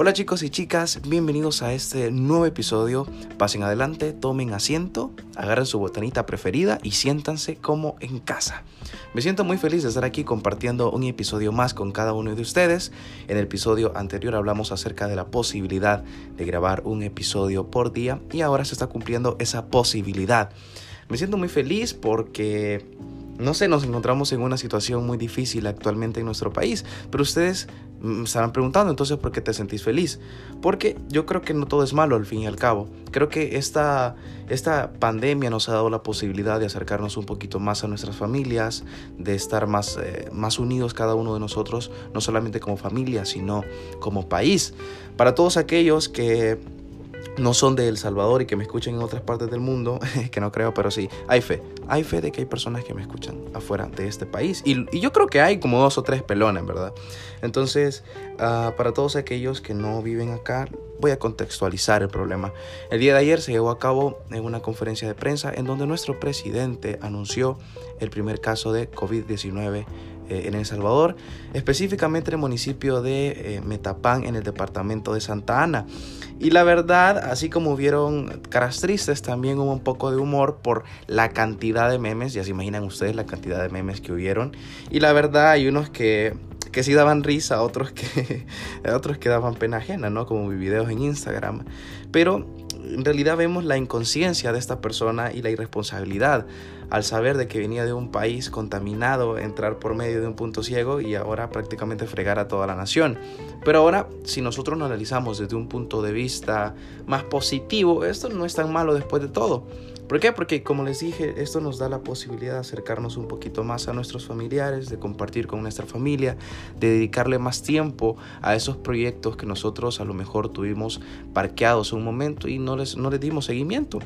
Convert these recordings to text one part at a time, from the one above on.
Hola chicos y chicas, bienvenidos a este nuevo episodio. Pasen adelante, tomen asiento, agarren su botanita preferida y siéntanse como en casa. Me siento muy feliz de estar aquí compartiendo un episodio más con cada uno de ustedes. En el episodio anterior hablamos acerca de la posibilidad de grabar un episodio por día y ahora se está cumpliendo esa posibilidad. Me siento muy feliz porque no sé, nos encontramos en una situación muy difícil actualmente en nuestro país, pero ustedes me estarán preguntando entonces por qué te sentís feliz. Porque yo creo que no todo es malo al fin y al cabo. Creo que esta, esta pandemia nos ha dado la posibilidad de acercarnos un poquito más a nuestras familias, de estar más, eh, más unidos cada uno de nosotros, no solamente como familia, sino como país. Para todos aquellos que no son de El Salvador y que me escuchen en otras partes del mundo, que no creo, pero sí, hay fe. Hay fe de que hay personas que me escuchan afuera de este país. Y, yo creo que hay como dos o tres pelones, ¿verdad? Entonces, ah, para todos aquellos que no viven acá, voy a contextualizar el problema. El día de ayer se llevó a cabo en una conferencia de prensa en donde nuestro presidente anunció el primer caso de COVID-19 eh, en El Salvador, específicamente en el municipio de eh, Metapán, en el departamento de Santa Ana. Y la verdad, así como hubieron caras tristes, también hubo un poco de humor por la cantidad de memes, ya se imaginan ustedes la cantidad de memes que hubieron. Y la verdad, hay unos que, que sí daban risa, otros que, otros que daban pena ajena, ¿no? Como videos en Instagram. Pero en realidad vemos la inconsciencia de esta persona y la irresponsabilidad al saber de que venía de un país contaminado, entrar por medio de un punto ciego y ahora prácticamente fregar a toda la nación. Pero ahora, si nosotros lo analizamos desde un punto de vista más positivo, esto no es tan malo después de todo. ¿Por qué? Porque como les dije, esto nos da la posibilidad de acercarnos un poquito más a nuestros familiares, de compartir con nuestra familia, de dedicarle más tiempo a esos proyectos que nosotros a lo mejor tuvimos parqueados un momento y no les, no les dimos seguimiento.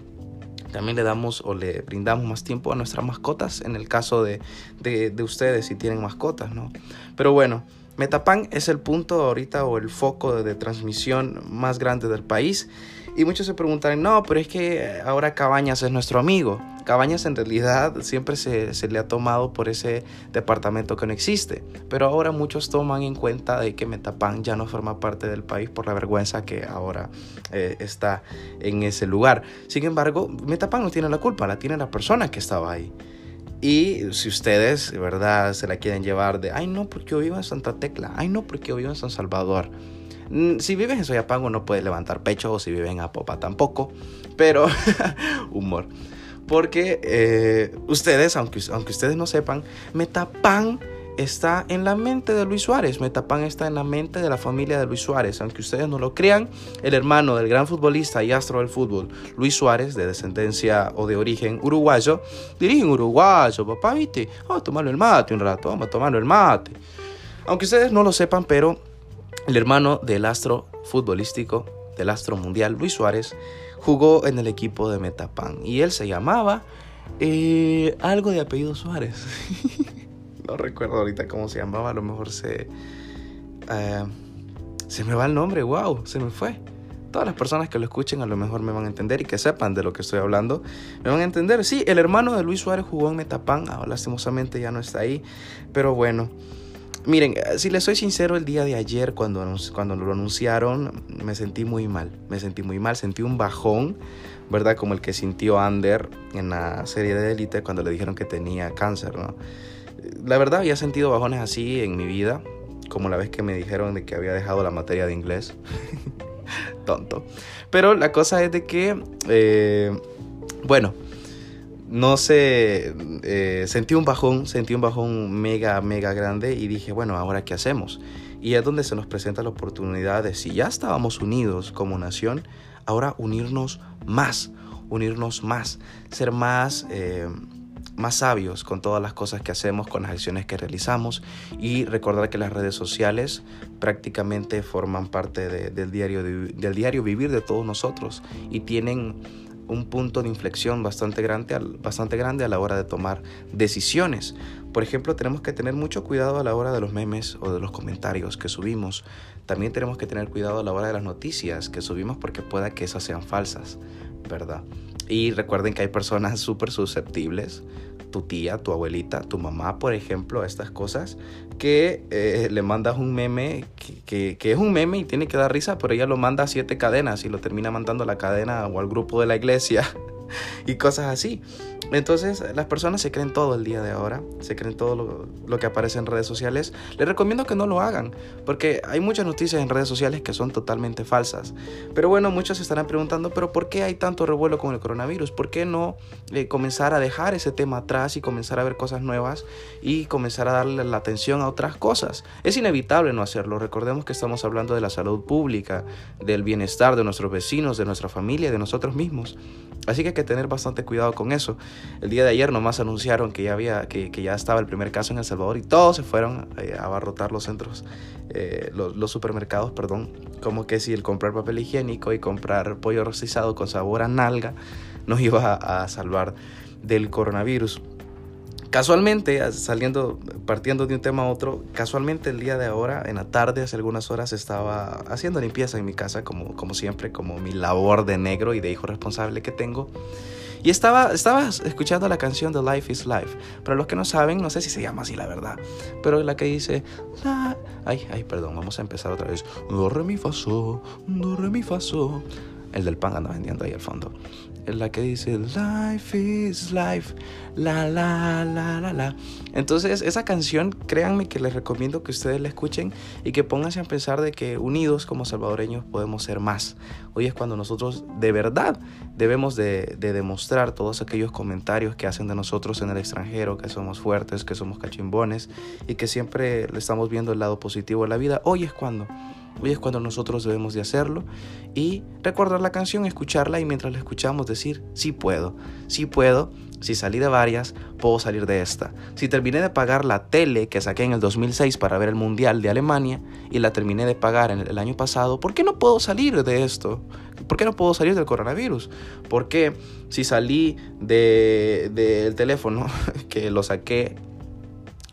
También le damos o le brindamos más tiempo a nuestras mascotas en el caso de, de, ustedes si tienen mascotas, ¿no? Pero bueno, Metapan es el punto ahorita o el foco de transmisión más grande del país y muchos se preguntan, no, pero es que ahora Cabañas es nuestro amigo. Cabañas en realidad siempre se, le ha tomado por ese departamento que no existe. Pero ahora muchos toman en cuenta de que Metapan ya no forma parte del país por la vergüenza que ahora eh, está en ese lugar. Sin embargo, Metapan no tiene la culpa, la tiene la persona que estaba ahí. Y si ustedes, de verdad, se la quieren llevar de, ay no, porque yo vivo en Santa Tecla, ay no, porque yo vivo en San Salvador Mm, si vives en Soyapango no puedes levantar pecho o si vives en Apopa tampoco. Pero humor. Porque eh, ustedes, aunque, aunque ustedes no sepan, Metapan está en la mente de Luis Suárez. Metapan está en la mente de la familia de Luis Suárez. Aunque ustedes no lo crean, el hermano del gran futbolista y astro del fútbol, Luis Suárez, de descendencia o de origen uruguayo, dirige un uruguayo, papá, ¿viste? Vamos a tomarlo el mate un rato, vamos a tomarlo el mate. Aunque ustedes no lo sepan, pero el hermano del astro futbolístico, del astro mundial, Luis Suárez, jugó en el equipo de Metapan y él se llamaba eh, algo de apellido Suárez. no recuerdo ahorita cómo se llamaba, a lo mejor se... Eh, se me va el nombre, wow, se me fue. Todas las personas que lo escuchen a lo mejor me van a entender y que sepan de lo que estoy hablando, me van a entender. Sí, el hermano de Luis Suárez jugó en Metapan, ah, lastimosamente ya no está ahí, pero bueno. Miren, eh, si les soy sincero, el día de ayer cuando, cuando lo anunciaron me sentí muy mal, me sentí muy mal, sentí un bajón, ¿verdad? Como el que sintió Ander en la serie de Elite cuando le dijeron que tenía cáncer, ¿no? La verdad había sentido bajones así en mi vida, como la vez que me dijeron de que había dejado la materia de inglés. Tonto. Pero la cosa es de que, eh, bueno, no sé, eh, sentí un bajón, sentí un bajón mega, mega grande y dije, bueno, ahora qué hacemos. Y es donde se nos presenta la oportunidad de, si ya estábamos unidos como nación, ahora unirnos más, unirnos más, ser más, eh, más sabios con todas las cosas que hacemos, con las acciones que realizamos y recordar que las redes sociales prácticamente forman parte del, diario, del diario vivir de todos nosotros y tienen un punto de inflexión bastante grande, bastante grande a la hora de tomar decisiones. Por ejemplo, tenemos que tener mucho cuidado a la hora de los memes o de los comentarios que subimos. También tenemos que tener cuidado a la hora de las noticias que subimos porque pueda que esas sean falsas, ¿verdad? Y recuerden que hay personas súper susceptibles tu tía, tu abuelita, tu mamá, por ejemplo, estas cosas, que eh, le mandas un meme que, que, es un meme y tiene que dar risa, pero ella lo manda a siete cadenas y lo termina mandando a la cadena o al grupo de la iglesia y cosas así. Entonces las personas se creen todo el día de ahora, se creen todo lo, que aparece en redes sociales. Les recomiendo que no lo hagan, porque hay muchas noticias en redes sociales que son totalmente falsas. Pero bueno, muchos se estarán preguntando, pero ¿por qué hay tanto revuelo con el coronavirus? ¿Por qué no eh, comenzar a dejar ese tema atrás y comenzar a ver cosas nuevas y comenzar a darle la atención a otras cosas? Es inevitable no hacerlo. Recordemos que estamos hablando de la salud pública, del bienestar de nuestros vecinos, de nuestra familia, de nosotros mismos. Así que hay tener bastante cuidado con eso. El día de ayer nomás anunciaron que ya, había, que, ya estaba el primer caso en El Salvador y todos se fueron eh, a abarrotar los centros, eh, los, supermercados, perdón. Como que si el comprar papel higiénico y comprar pollo rostizado con sabor a nalga nos iba a salvar del coronavirus. Casualmente, saliendo, partiendo de un tema a otro, casualmente el día de ahora, en la tarde, hace algunas horas, estaba haciendo limpieza en mi casa, como, como siempre, como mi labor de negro y de hijo responsable que tengo. Y estaba, estaba escuchando la canción de Life is Life. Para los que no saben, no sé si se llama así la verdad, pero la que dice... Ay, ay, perdón, vamos a empezar otra vez. Do, re, mi, fa, do, mi, fa, El del pan anda vendiendo ahí al fondo la que dice Life is life, la la la la la. Entonces, esa canción, créanme que les recomiendo que ustedes la escuchen y que pónganse a pensar de que unidos como salvadoreños podemos ser más. Hoy es cuando nosotros de verdad debemos de, de demostrar todos aquellos comentarios que hacen de nosotros en el extranjero, que somos fuertes, que somos cachimbones y que siempre le estamos viendo el lado positivo de la vida. Hoy es cuando. Hoy es cuando nosotros debemos de hacerlo y recordar la canción, escucharla y mientras la escuchamos decir, sí puedo, sí puedo, si salí de varias, puedo salir de esta. Si terminé de pagar la tele que saqué en el 2006 para ver el Mundial de Alemania y la terminé de pagar en el año pasado, ¿por qué no puedo salir de esto? ¿Por qué no puedo salir del coronavirus? ¿Por qué si salí del de, teléfono que lo saqué,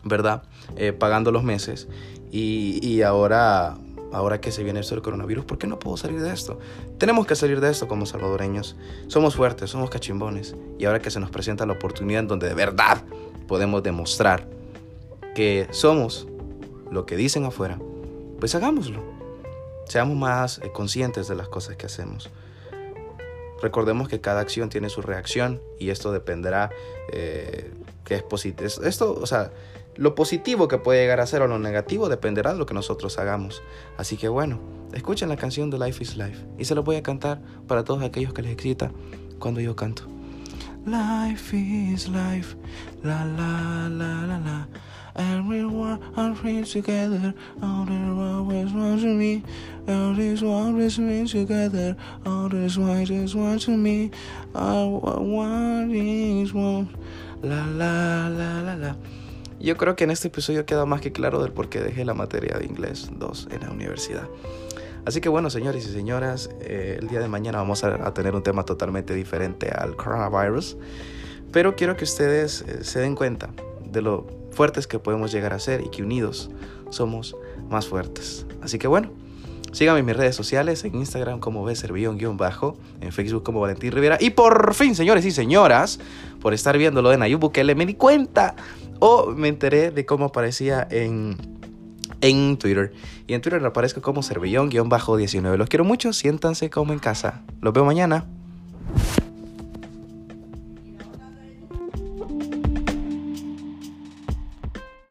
¿verdad? Eh, pagando los meses y ahora ahora que se viene esto del coronavirus, ¿por qué no puedo salir de esto? Tenemos que salir de esto como salvadoreños. Somos fuertes, somos cachimbones. Y ahora que se nos presenta la oportunidad en donde de verdad podemos demostrar que somos lo que dicen afuera, pues hagámoslo. Seamos más eh, conscientes de las cosas que hacemos. Recordemos que cada acción tiene su reacción y esto dependerá eh, que es positivo. Esto, o sea, lo positivo que puede llegar a ser o lo negativo dependerá de lo que nosotros hagamos. Así que bueno, escuchen la canción de Life is Life y se lo voy a cantar para todos aquellos que les excita cuando yo canto. Life is life, la la la la la. Everyone are free together, all the always want to me. All this me together, all is one to me. All one is one, la la la la la. Yo creo que en este episodio queda más que claro del por qué dejé la materia de inglés 2 en la universidad. Así que bueno, señores y señoras, eh, el día de mañana vamos a, tener un tema totalmente diferente al coronavirus, pero quiero que ustedes eh, se den cuenta de lo fuertes que podemos llegar a ser y que unidos somos más fuertes. Así que bueno, síganme en mis redes sociales, en Instagram como bajo en Facebook como Valentín Rivera. Y por fin, señores y señoras, por estar viendo lo de Nayib Bukele, me di cuenta o me enteré de cómo aparecía en, en Twitter. Y en Twitter aparezco como Servillón-19. Los quiero mucho, siéntanse como en casa. Los veo mañana.